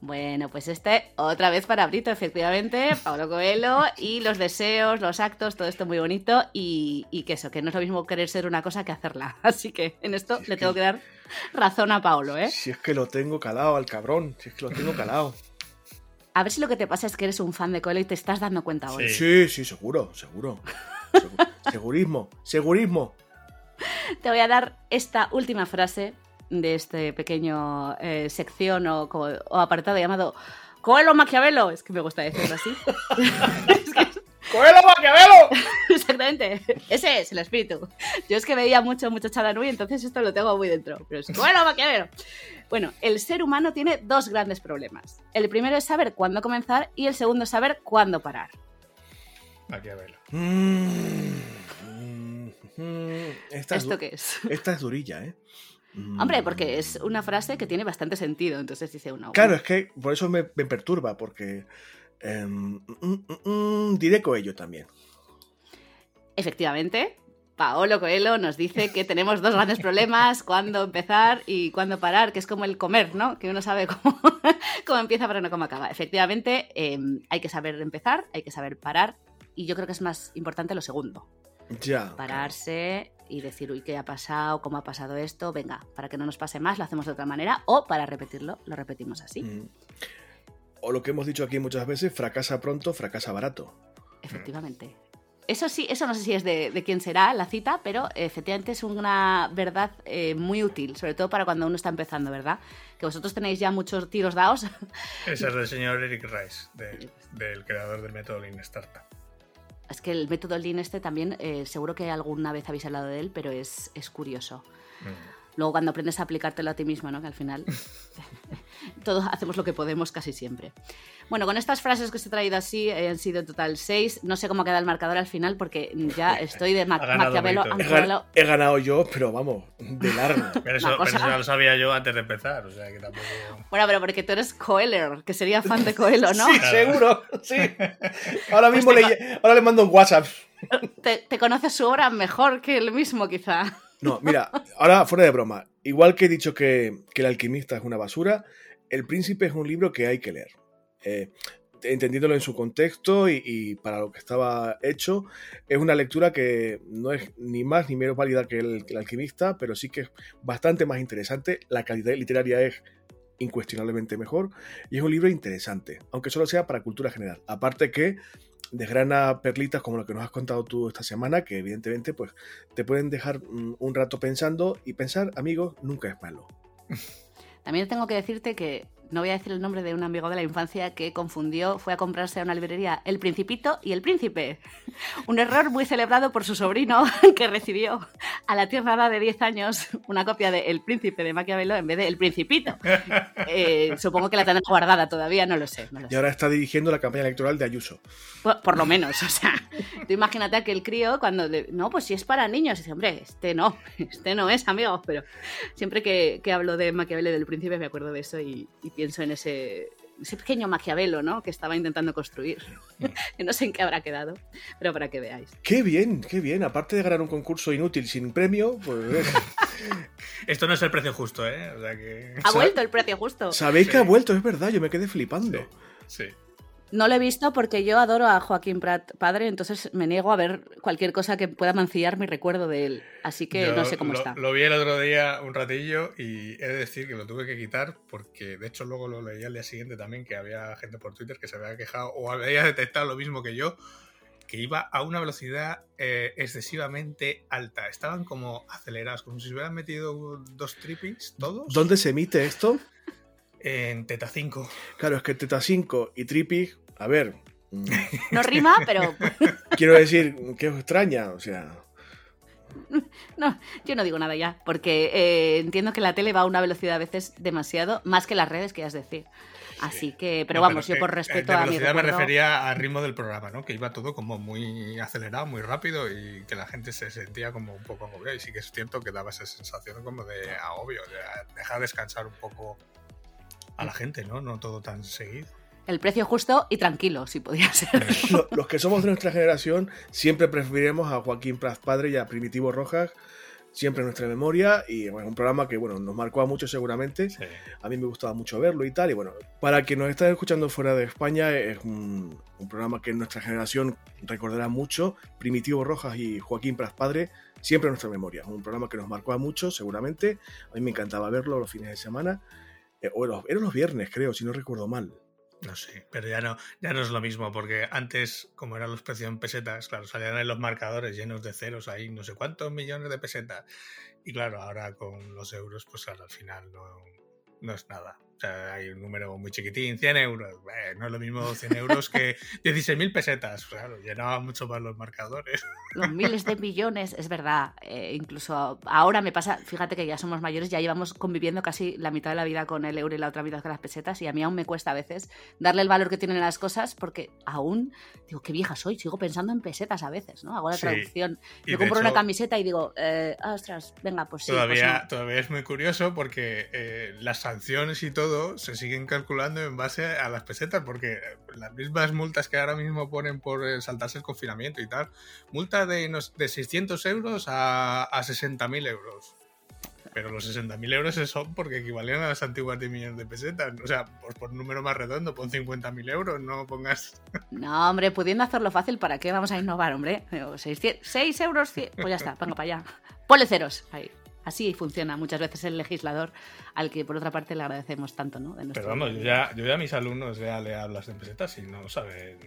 Speaker 4: Bueno, pues este otra vez para Brito, efectivamente, Pablo Coelho y los deseos, los actos, todo esto muy bonito y, y, que eso, que no es lo mismo querer ser una cosa que hacerla. Así que en esto
Speaker 2: Si es
Speaker 4: le
Speaker 2: que-
Speaker 4: tengo que dar razón a Pablo, ¿eh?
Speaker 2: Si es que lo tengo calado al cabrón, si es que lo tengo calado.
Speaker 4: A ver si lo que te pasa es que eres un fan de Coelho y te estás dando cuenta hoy.
Speaker 3: Sí.
Speaker 2: Sí, sí, seguro, seguro. Segu- segurismo, segurismo.
Speaker 4: Te voy a dar esta última frase de este pequeño eh, sección o, apartado llamado Coelho Maquiavelo. Es que me gusta decirlo así. Es que-
Speaker 2: ¡Coelho Maquiavelo!
Speaker 4: Exactamente, ese es el espíritu. Yo es que veía mucho, mucho Chadanui, entonces esto lo tengo muy dentro. Pero es Coelho Maquiavelo. Bueno, el ser humano tiene dos grandes problemas. El primero es saber cuándo comenzar y el segundo es saber cuándo parar.
Speaker 3: Maquiavelo.
Speaker 2: Mm, mm, esta,
Speaker 4: ¿Esto qué es?
Speaker 2: esta es durilla, ¿eh? Mm.
Speaker 4: Hombre, porque es una frase que tiene bastante sentido, entonces dice uno.
Speaker 2: Claro, es que por eso me, me perturba, porque. em, mm, mm, mm, diré Coello también.
Speaker 4: Efectivamente, Paolo Coelho nos dice que tenemos dos grandes problemas, cuándo empezar y cuándo parar, que es como el comer, ¿no? Que uno sabe cómo, cómo empieza pero no cómo acaba. Efectivamente, eh, hay que saber empezar, hay que saber parar y yo creo que es más importante lo segundo,
Speaker 2: Ya.
Speaker 4: pararse y decir, uy, ¿qué ha pasado? ¿Cómo ha pasado esto? Venga, para que no nos pase más, lo hacemos de otra manera o para repetirlo, lo repetimos así.
Speaker 2: Mm. O lo que hemos dicho aquí muchas veces, fracasa pronto, fracasa barato.
Speaker 4: Efectivamente. Eso sí, eso no sé si es de, de quién será la cita, pero efectivamente es una verdad eh, muy útil, sobre todo para cuando uno está empezando, ¿verdad? Que vosotros tenéis ya muchos tiros dados.
Speaker 3: Ese es del señor Eric Rice, de- del creador del método Lean Startup.
Speaker 4: Es que el método Lean este también, eh, seguro que alguna vez habéis hablado de él, pero es, es curioso.
Speaker 3: Mm.
Speaker 4: Luego cuando aprendes a aplicártelo a ti mismo, ¿no? Que al final todos hacemos lo que podemos casi siempre. Bueno, con estas frases que os he traído así, eh, han sido en total seis. No sé cómo queda el marcador al final porque ya estoy de Ma-
Speaker 3: Ha ganado
Speaker 4: Maquiavelo.
Speaker 2: He,
Speaker 4: Maquiavelo-
Speaker 2: gan- he ganado yo, pero vamos, de largo.
Speaker 3: Pero eso,
Speaker 4: Una cosa-
Speaker 3: pero eso ya lo sabía yo antes de empezar, o sea que tampoco...
Speaker 4: Bueno, pero porque tú eres Coelho, que sería fan de Coelho, ¿no?
Speaker 2: Sí, seguro, sí. Ahora mismo
Speaker 4: Pues
Speaker 2: le, ahora le mando un WhatsApp.
Speaker 4: Te, te conoces su obra mejor que él mismo, quizá.
Speaker 2: No, mira, ahora fuera de broma. Igual que he dicho que, que El alquimista es una basura, El príncipe es un libro que hay que leer. Eh, entendiéndolo en su contexto y, para lo que estaba hecho, es una lectura que no es ni más ni menos válida que el, que el alquimista, pero sí que es bastante más interesante. La calidad literaria es incuestionablemente mejor y es un libro interesante, aunque solo sea para cultura general. Aparte que desgrana perlitas como lo que nos has contado tú esta semana, que evidentemente pues te pueden dejar mm, un rato pensando y pensar, amigos, nunca es malo.
Speaker 4: También tengo que decirte que no voy a decir el nombre de un amigo de la infancia que confundió, fue a comprarse a una librería El Principito y El Príncipe. Un error muy celebrado por su sobrino que recibió a la tierna edad de 10 años una copia de El Príncipe de Maquiavelo en vez de El Principito. Eh, supongo que la tendrá guardada todavía, no lo sé. no lo
Speaker 2: Y ahora está dirigiendo la campaña electoral de Ayuso.
Speaker 4: Por, por lo menos, o sea, tú imagínate a aquel crío cuando le, no, pues si es para niños, dice, hombre, este no, este no es, amigo, pero siempre que, que hablo de Maquiavelo y del príncipe me acuerdo de eso y, y pienso en ese, ese pequeño Maquiavelo, ¿no? Que estaba intentando construir. Que no sé en qué habrá quedado, pero para que veáis.
Speaker 2: Qué bien, qué bien. Aparte de ganar un concurso inútil sin premio, pues
Speaker 3: Esto no es el precio justo, ¿eh? O sea que...
Speaker 4: Ha vuelto el precio justo.
Speaker 2: sabéis que ha vuelto, es verdad, yo me quedé flipando.
Speaker 3: Sí.
Speaker 4: No lo he visto porque yo adoro a Joaquín Prat padre, entonces me niego a ver cualquier cosa que pueda mancillar mi recuerdo de él. Así que
Speaker 3: Yo
Speaker 4: no sé cómo
Speaker 3: lo,
Speaker 4: está.
Speaker 3: Lo vi el otro día un ratillo y he de decir que lo tuve que quitar porque de hecho luego lo leí al día siguiente también que había gente por Twitter que se había quejado o había detectado lo mismo que yo, que iba a una velocidad eh, excesivamente alta. Estaban como acelerados, como si se hubieran metido dos trippings todos
Speaker 2: ¿Dónde se emite esto?
Speaker 3: En Teta 5.
Speaker 2: Claro, es que Teta 5 y Trippy, a ver, mm,
Speaker 4: No rima, pero
Speaker 2: quiero decir, que os extraña, o sea,
Speaker 4: No, yo no digo nada ya, porque eh, entiendo que la tele va a una velocidad a veces demasiado, más que las redes, que es decir. Así que, pero
Speaker 3: No,
Speaker 4: vamos, yo por respeto
Speaker 3: de
Speaker 4: a mi
Speaker 3: velocidad me
Speaker 4: recuerdo-
Speaker 3: refería al ritmo del programa, ¿no? Que iba todo como muy acelerado, muy rápido y que la gente se sentía como un poco agobiada. Y sí que es cierto que daba esa sensación como de agobio, de dejar descansar un poco a la gente, ¿no? No todo tan seguido.
Speaker 4: El precio justo y tranquilo, si podía ser.
Speaker 2: lo- los que somos de nuestra generación siempre preferiremos a Joaquín Praz padre y a Primitivo Rojas siempre en nuestra memoria y bueno, un programa que bueno, nos marcó a muchos seguramente.
Speaker 3: Sí.
Speaker 2: A mí me gustaba mucho verlo y tal. Y bueno, para quien nos está escuchando fuera de España, es un, un programa que nuestra generación recordará mucho. Primitivo Rojas y Joaquín Pras Padre, siempre en nuestra memoria. Un programa que nos marcó a muchos seguramente. A mí me encantaba verlo los fines de semana. Eh, eran los viernes, creo, si no recuerdo mal.
Speaker 3: No sé, pero ya no, ya no es lo mismo, porque antes, como eran los precios en pesetas, claro, salían en los marcadores llenos de ceros ahí, no sé cuántos millones de pesetas. Y claro, ahora con los euros, pues claro, al final no, no es nada. Sea, hay un número muy chiquitín, 100 euros. Eh, no es lo mismo 100 euros que 16.000 pesetas. Claro, llenaba mucho más los marcadores.
Speaker 4: Los miles de millones, es verdad. Eh, incluso ahora me pasa, fíjate que ya somos mayores, ya llevamos conviviendo casi la mitad de la vida con el euro y la otra mitad con las pesetas, y a mí aún me cuesta a veces darle el valor que tienen las cosas, porque aún, digo, qué vieja soy, sigo pensando en pesetas a veces, ¿no? Hago la
Speaker 3: Sí.
Speaker 4: traducción.
Speaker 3: Y
Speaker 4: Me
Speaker 3: de
Speaker 4: compro una camiseta y digo, eh, ostras, venga, pues sí. pues
Speaker 3: todavía,
Speaker 4: no.
Speaker 3: todavía es muy curioso porque eh, las sanciones y todo se siguen calculando en base a las pesetas, porque las mismas multas que ahora mismo ponen por eh, saltarse el confinamiento y tal, multa de, de 600 euros a, a 60.000 euros. Pero los 60.000 euros son porque equivalían a las antiguas 10 millones de pesetas. O sea, pues por un número más redondo, pon 50.000 euros, no pongas...
Speaker 4: No, hombre, pudiendo hacerlo fácil, ¿para qué vamos a innovar, hombre? 6 euros, cien- pues ya está, venga para allá. Ponle ceros, ahí. Así funciona muchas veces el legislador, al que por otra parte le agradecemos tanto, ¿no? De
Speaker 3: Pero vamos, yo ya, yo ya a mis alumnos ya le hablas en pesetas y no saben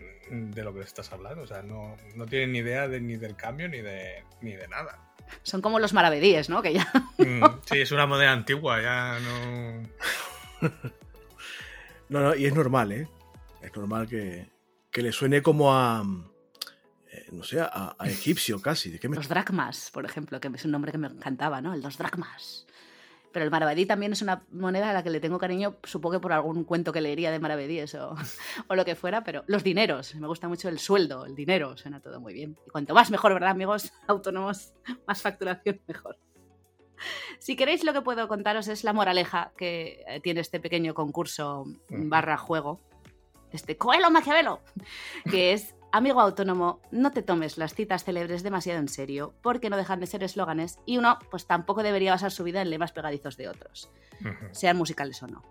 Speaker 3: de lo que estás hablando. O sea, no, no tienen ni idea de, ni del cambio ni de, ni de nada.
Speaker 4: Son como los maravedíes, ¿no? Que ya
Speaker 3: Mm, Sí, es una moneda antigua, ya no.
Speaker 2: No, no, y es normal, ¿eh? Es normal que, que le suene como a. eh, no sé, a, a egipcio casi. ¿De qué me
Speaker 4: Los dracmas, por ejemplo, que es un nombre que me encantaba, ¿no? El dos dracmas. Pero el maravedí también es una moneda a la que le tengo cariño, supongo que por algún cuento que leería de maravedíes o, o lo que fuera, pero los dineros, me gusta mucho el sueldo, el dinero, suena todo muy bien. Y cuanto más mejor, ¿verdad, amigos? Autónomos, más facturación mejor. Si queréis, lo que puedo contaros es la moraleja que eh, tiene este pequeño concurso barra juego, este Coelho Maquiavelo, que es, amigo autónomo, no te tomes las citas célebres demasiado en serio, porque no dejan de ser eslóganes y uno, pues tampoco debería basar su vida en lemas pegadizos de otros,
Speaker 3: Ujú.
Speaker 4: sean musicales o no.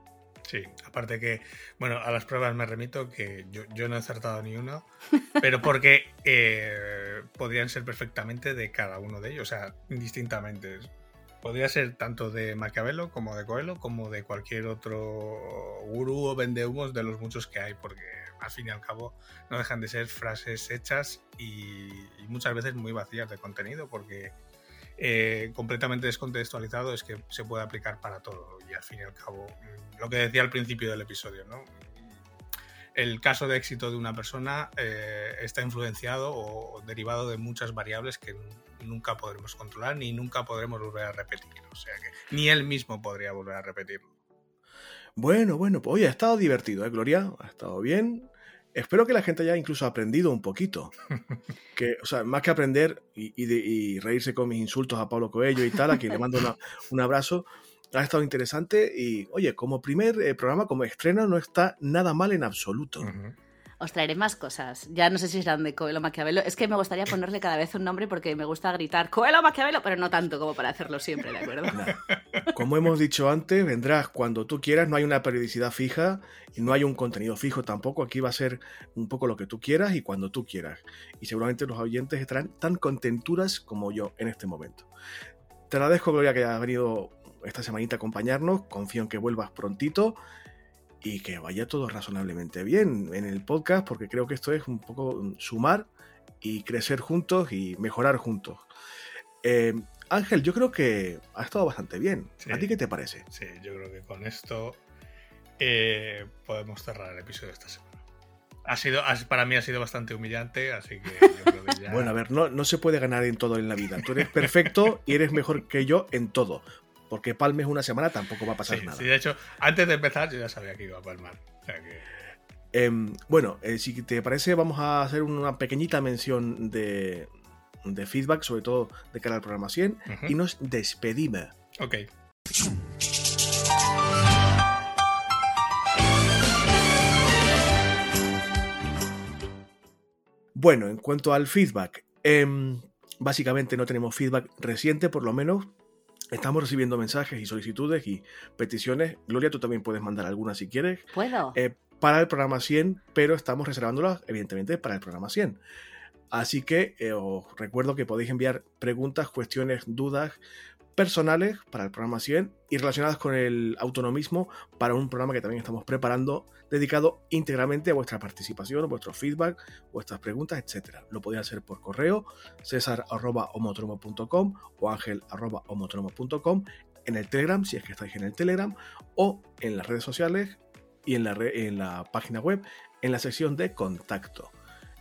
Speaker 3: Sí, aparte que, bueno, a las pruebas me remito que yo, yo no he acertado ni uno, pero porque eh, podrían ser perfectamente de cada uno de ellos, o sea, indistintamente. Podría ser tanto de Maquiavelo como de Coelho, como de cualquier otro gurú o vendehumos de los muchos que hay, porque al fin y al cabo no dejan de ser frases hechas y, muchas veces muy vacías de contenido, porque eh, completamente descontextualizado es que se puede aplicar para todo. Y al fin y al cabo, mm, lo que decía al principio del episodio, ¿no? El caso de éxito de una persona eh, está influenciado o derivado de muchas variables que nu- nunca podremos controlar ni nunca podremos volver a repetir. O sea que ni él mismo podría volver a repetirlo.
Speaker 2: Bueno, bueno, pues oye, ha estado divertido, ¿eh, Gloria? Ha estado bien. Espero que la gente haya incluso aprendido un poquito. Que, o sea, más que aprender y, y de- y reírse con mis insultos a Pablo Coello y tal, a quien le mando una- un abrazo, ha estado interesante. Y, oye, como primer eh, programa, como estreno, no está nada mal en absoluto.
Speaker 4: Os traeré más cosas. Ya no sé si serán de Coelho Maquiavelo. Es que me gustaría ponerle cada vez un nombre porque me gusta gritar Coelho Maquiavelo, pero no tanto como para hacerlo siempre, ¿de acuerdo?
Speaker 2: Como hemos dicho antes, vendrás cuando tú quieras, no hay una periodicidad fija y no hay un contenido fijo tampoco. Aquí va a ser un poco lo que tú quieras y cuando tú quieras. Y seguramente los oyentes estarán tan contenturas como yo en este momento. Te agradezco, Gloria, que hayas venido esta semanita a acompañarnos. Confío en que vuelvas prontito y que vaya todo razonablemente bien en el podcast, porque creo que esto es un poco sumar y crecer juntos y mejorar juntos. Eh, Ángel, yo creo que ha estado bastante bien.
Speaker 3: Sí.
Speaker 2: ¿A ti qué te parece?
Speaker 3: Sí, yo creo que con esto eh, podemos cerrar el episodio de esta semana. Ha sido, para mí ha sido bastante humillante, así que yo creo que ya.
Speaker 2: Bueno, a ver, no, no se puede ganar en todo en la vida. Tú eres perfecto y eres mejor que yo en todo. Porque palmes una semana tampoco va a pasar
Speaker 3: Sí,
Speaker 2: nada.
Speaker 3: sí, de hecho, antes de empezar yo ya sabía que iba a palmar. O sea que.
Speaker 2: Em, bueno, eh, si te parece, vamos a hacer una pequeñita mención de, de feedback, sobre todo de cara al programa 100,
Speaker 3: Ujú.
Speaker 2: y nos despedimos.
Speaker 3: Ok.
Speaker 2: Bueno, en cuanto al feedback, em, Básicamente no tenemos feedback reciente, por lo menos. Estamos recibiendo mensajes y solicitudes y peticiones. Gloria, tú también puedes mandar algunas si quieres.
Speaker 4: ¿Puedo?
Speaker 2: Eh, para el programa 100, pero estamos reservándolas, evidentemente, para el programa 100. Así que eh, os recuerdo que podéis enviar preguntas, cuestiones, dudas personales para el programa 100 y relacionadas con el autonomismo para un programa que también estamos preparando dedicado íntegramente a vuestra participación, vuestro feedback, vuestras preguntas, etc. Lo podéis hacer por correo, cesar.homotromo.com o ángel.homotromo.com en el Telegram, si es que estáis en el Telegram, o en las redes sociales y en la, en la página web, en la sección de contacto.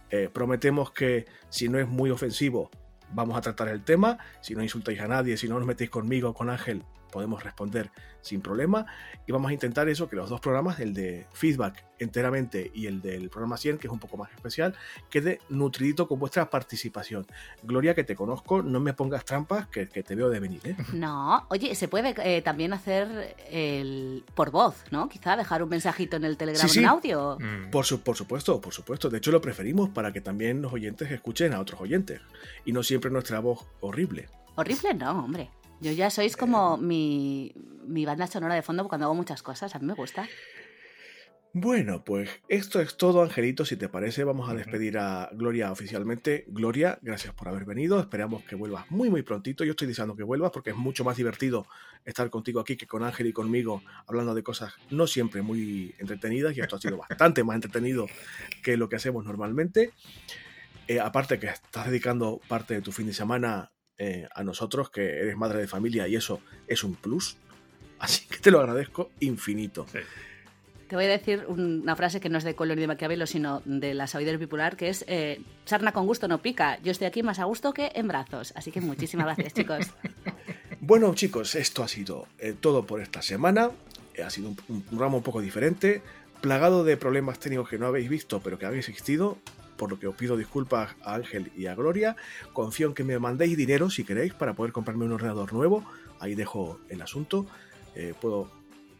Speaker 2: Eh, prometemos que si no es muy ofensivo, vamos a tratar el tema. Si no insultáis a nadie, si no os metéis conmigo con Ángel, podemos responder sin problema. Y vamos a intentar eso, que los dos programas, el de feedback enteramente y el del programa 100, que es un poco más especial, quede nutridito con vuestra participación. Gloria, que te conozco, no me pongas trampas, que, te veo de venir. ¿eh?
Speaker 4: No, oye, se puede eh, también hacer el por voz, ¿no? Quizá dejar un mensajito en el Telegram en audio.
Speaker 2: Mm. Por, por supuesto, por supuesto. De hecho, lo preferimos para que también los oyentes escuchen a otros oyentes y no siempre nuestra voz horrible.
Speaker 4: Horrible no, hombre. Yo ya sois como mi, banda sonora de fondo cuando hago muchas cosas, a mí me gusta.
Speaker 2: Bueno, pues esto es todo, Angelito. Si te parece, vamos a despedir a Gloria oficialmente. Gloria, gracias por haber venido. Esperamos que vuelvas muy, muy prontito. Yo estoy deseando que vuelvas porque es mucho más divertido estar contigo aquí que con Ángel y conmigo hablando de cosas no siempre muy entretenidas. Y esto ha sido bastante más entretenido que lo que hacemos normalmente. Eh, aparte que estás dedicando parte de tu fin de semana eh, a nosotros, que eres madre de familia y eso es un plus. Así que te lo agradezco infinito.
Speaker 4: Te voy a decir una frase que no es de Color de Maquiavelo, sino de la sabiduría popular, que es eh, sarna con gusto no pica. Yo estoy aquí más a gusto que en brazos. Así que muchísimas gracias, chicos.
Speaker 2: Bueno, chicos, esto ha sido eh, todo por esta semana. ha sido un, un, ramo un poco diferente, plagado de problemas técnicos que no habéis visto, pero que habéis existido por lo que os pido disculpas a Ángel y a Gloria. Confío en que me mandéis dinero si queréis para poder comprarme un ordenador nuevo. Ahí dejo el asunto. Eh, puedo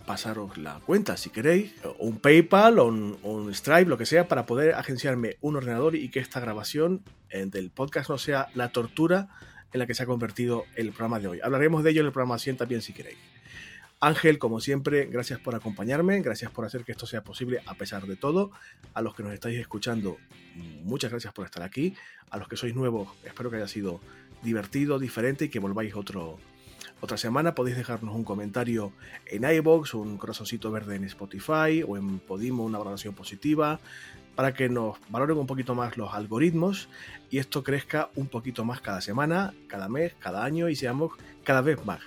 Speaker 2: pasaros la cuenta si queréis, o un PayPal o un, Stripe, lo que sea, para poder agenciarme un ordenador y que esta grabación eh, del podcast no sea la tortura en la que se ha convertido el programa de hoy. Hablaremos de ello en el programa 100 también si queréis. Ángel, como siempre, gracias por acompañarme, gracias por hacer que esto sea posible a pesar de todo. A los que nos estáis escuchando, muchas gracias por estar aquí. A los que sois nuevos, espero que haya sido divertido, diferente y que volváis otro, otra semana. Podéis dejarnos un comentario en iBox, un corazoncito verde en Spotify o en Podimo, una valoración positiva, para que nos valoren un poquito más los algoritmos y esto crezca un poquito más cada semana, cada mes, cada año y seamos cada vez más.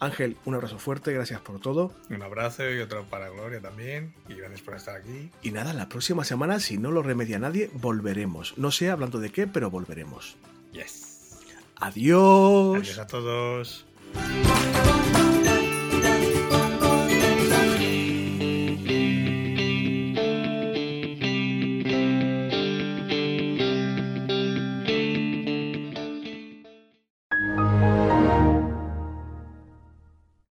Speaker 2: Ángel, un abrazo fuerte, gracias por todo.
Speaker 3: Un abrazo y otro para Gloria también. Y gracias por estar aquí.
Speaker 2: Y nada, la próxima semana, si no lo remedia nadie, volveremos. No sé hablando de qué, pero volveremos.
Speaker 3: Yes.
Speaker 2: Adiós.
Speaker 3: Adiós a todos.